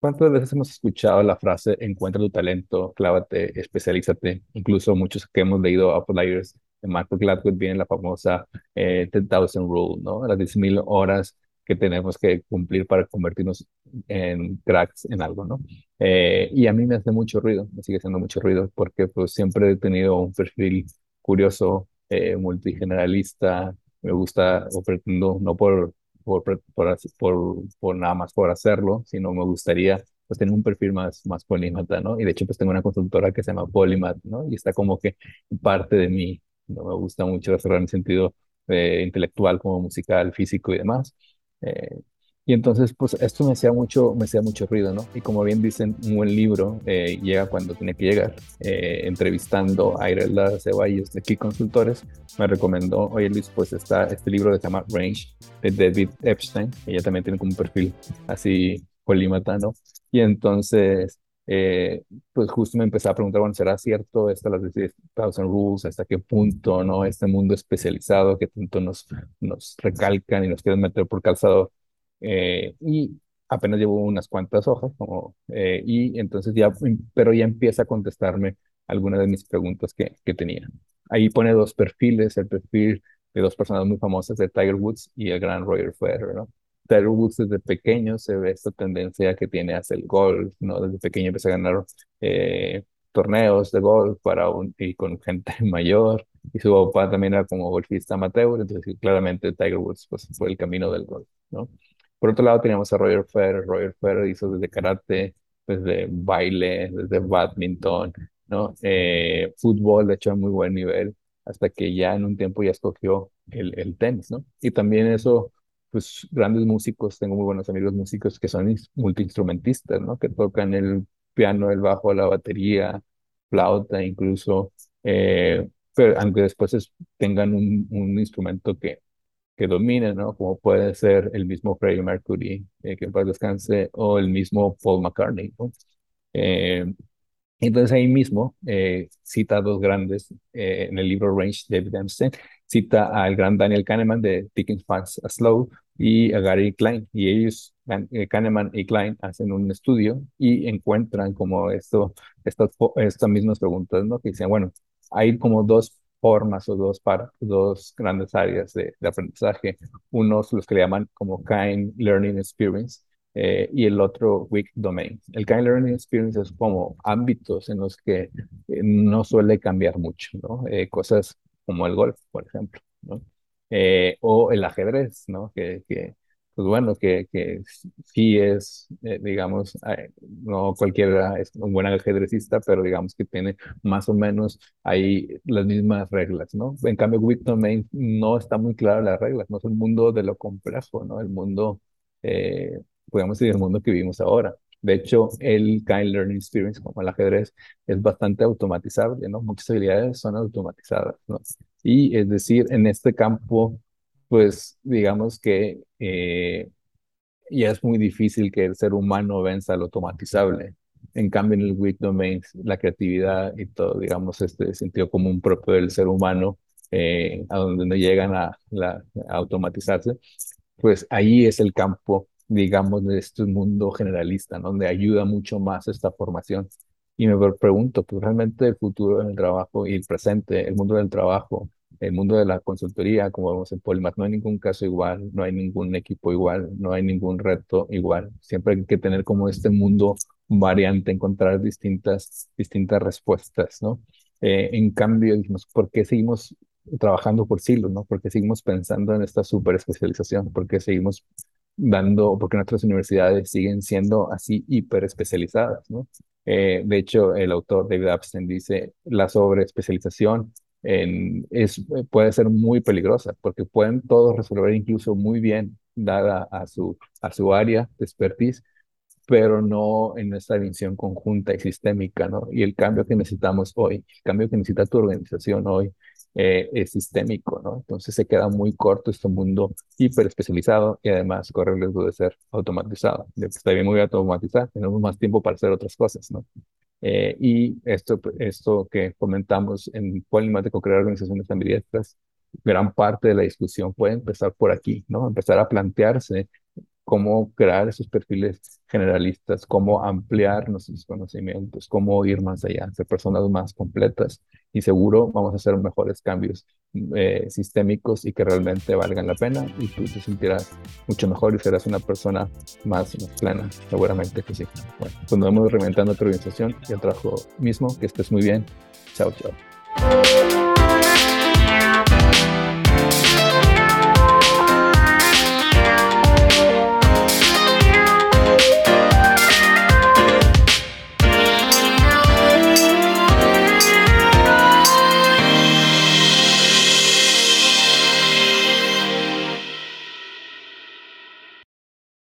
¿Cuántas veces hemos escuchado la frase encuentra tu talento, clávate, especialízate? Incluso muchos que hemos leído Outliers de Michael Gladwell viene la famosa eh, 10,000 Rule, ¿no? Las 10.000 horas que tenemos que cumplir para convertirnos en cracks en algo, ¿no? Eh, y a mí me hace mucho ruido, me sigue haciendo mucho ruido porque pues siempre he tenido un perfil curioso, eh, multigeneralista, me gusta o pretendo, no por por, por, por, por, nada más por hacerlo, sino me gustaría pues tener un perfil más, más polímata, ¿no? Y de hecho pues tengo una consultora que se llama Polymath, ¿no? Y está como que parte de mí, ¿no? Me gusta mucho hacerlo en sentido eh, intelectual como musical, físico y demás. Eh, y entonces, pues esto me hacía mucho, me hacía mucho ruido, ¿no? Y como bien dicen, un buen libro eh, llega cuando tiene que llegar. Eh, entrevistando a Irelda Ceballos de Key Consultores, me recomendó, oye Luis, pues está este libro que se llama Range, de David Epstein. Ella también tiene como un perfil así polímata, ¿no? Y entonces, eh, pues justo me empecé a preguntar, bueno, ¿será cierto esto, las 10,000 rules, hasta qué punto, ¿no? Este mundo especializado que tanto nos, nos recalcan y nos quieren meter por calzado eh, y apenas llevo unas cuantas hojas, como, eh, y entonces ya, pero ya empieza a contestarme algunas de mis preguntas que, que tenía. Ahí pone dos perfiles, el perfil de dos personas muy famosas, de Tiger Woods y el gran Roger Federer, ¿no? Tiger Woods desde pequeño se ve esta tendencia que tiene hacia el golf, ¿no? Desde pequeño empezó a ganar eh, torneos de golf para un, y con gente mayor, y su papá también era como golfista amateur, entonces claramente Tiger Woods pues, fue el camino del golf, ¿no? Por otro lado, teníamos a Roger Federer. Roger Federer hizo desde karate, desde baile, desde badminton, ¿no? Eh, fútbol, de hecho, a muy buen nivel, hasta que ya en un tiempo ya escogió el, tenis, ¿no? Y también eso, pues grandes músicos, tengo muy buenos amigos músicos que son multiinstrumentistas, ¿no? Que tocan el piano, el bajo, la batería, flauta, incluso, eh, pero aunque después tengan un instrumento que que dominen, ¿no? Como puede ser el mismo Freddie Mercury, eh, que en paz descanse, o el mismo Paul McCartney, ¿no? Eh, entonces ahí mismo eh, cita a dos grandes en el libro Range, David Epstein, cita al gran Daniel Kahneman de Thinking Fast Slow y a Gary Klein. Y ellos, Kahneman y Klein, hacen un estudio y encuentran como esto, estas, estas mismas preguntas, ¿no? Que dicen, bueno, hay como dos formas o dos, para, dos grandes áreas de, aprendizaje. Unos los que le llaman como Kind Learning Experience eh, y el otro Weak Domain. El Kind Learning Experience es como ámbitos en los que eh, no suele cambiar mucho, ¿no? Eh, cosas como el golf, por ejemplo, ¿no? o el ajedrez, ¿no? Que, pues bueno, que, que sí es, eh, digamos, no cualquiera es un buen ajedrecista, pero digamos que tiene más o menos ahí las mismas reglas, ¿no? En cambio, Weak Domain no está muy clara las reglas, no es el mundo de lo complejo, ¿no? El mundo, eh, podemos decir, el mundo que vivimos ahora. De hecho, el Kind Learning Experience, como el ajedrez, es bastante automatizable, ¿no? Muchas habilidades son automatizadas, ¿no? Y es decir, en este campo pues digamos que eh, ya es muy difícil que el ser humano venza lo automatizable. En cambio, en el weak domain, la creatividad y todo, digamos, este sentido común propio del ser humano, eh, a donde no llegan a, automatizarse, pues ahí es el campo, digamos, de este mundo generalista, donde ayuda mucho más esta formación. Y me pregunto, pues realmente el futuro en el trabajo y el presente, el mundo del trabajo, el mundo de la consultoría, como vemos en Polymath, no hay ningún caso igual, no hay ningún equipo igual, no hay ningún reto igual. Siempre hay que tener como este mundo variante, encontrar distintas, distintas respuestas, ¿no? Eh, en cambio, dijimos, ¿por qué seguimos trabajando por silos, ¿no? ¿Por qué seguimos pensando en esta super especialización? ¿Por qué seguimos dando, porque nuestras universidades siguen siendo así hiper especializadas, ¿no? Eh, de hecho, el autor David Epstein dice, la sobreespecialización es, puede ser muy peligrosa porque pueden todos resolver incluso muy bien dada a su, a su área de expertise, pero no en esta visión conjunta y sistémica, ¿no? Y el cambio que necesitamos hoy, el cambio que necesita tu organización hoy eh, es sistémico, ¿no? Entonces se queda muy corto este mundo hiper especializado y además corre el riesgo de ser automatizado. Está bien muy automatizado, tenemos más tiempo para hacer otras cosas, ¿no? Eh, y esto, esto que comentamos en Polimático, crear organizaciones ambidiestras, gran parte de la discusión puede empezar por aquí, ¿no? Empezar a plantearse cómo crear esos perfiles generalistas, cómo ampliar nuestros conocimientos, cómo ir más allá, ser personas más completas y seguro vamos a hacer mejores cambios eh, sistémicos y que realmente valgan la pena y tú te sentirás mucho mejor y serás una persona más, plena, seguramente que sí. Bueno, pues nos vemos reinventando tu organización y el trabajo mismo, que estés muy bien. Chao, chao.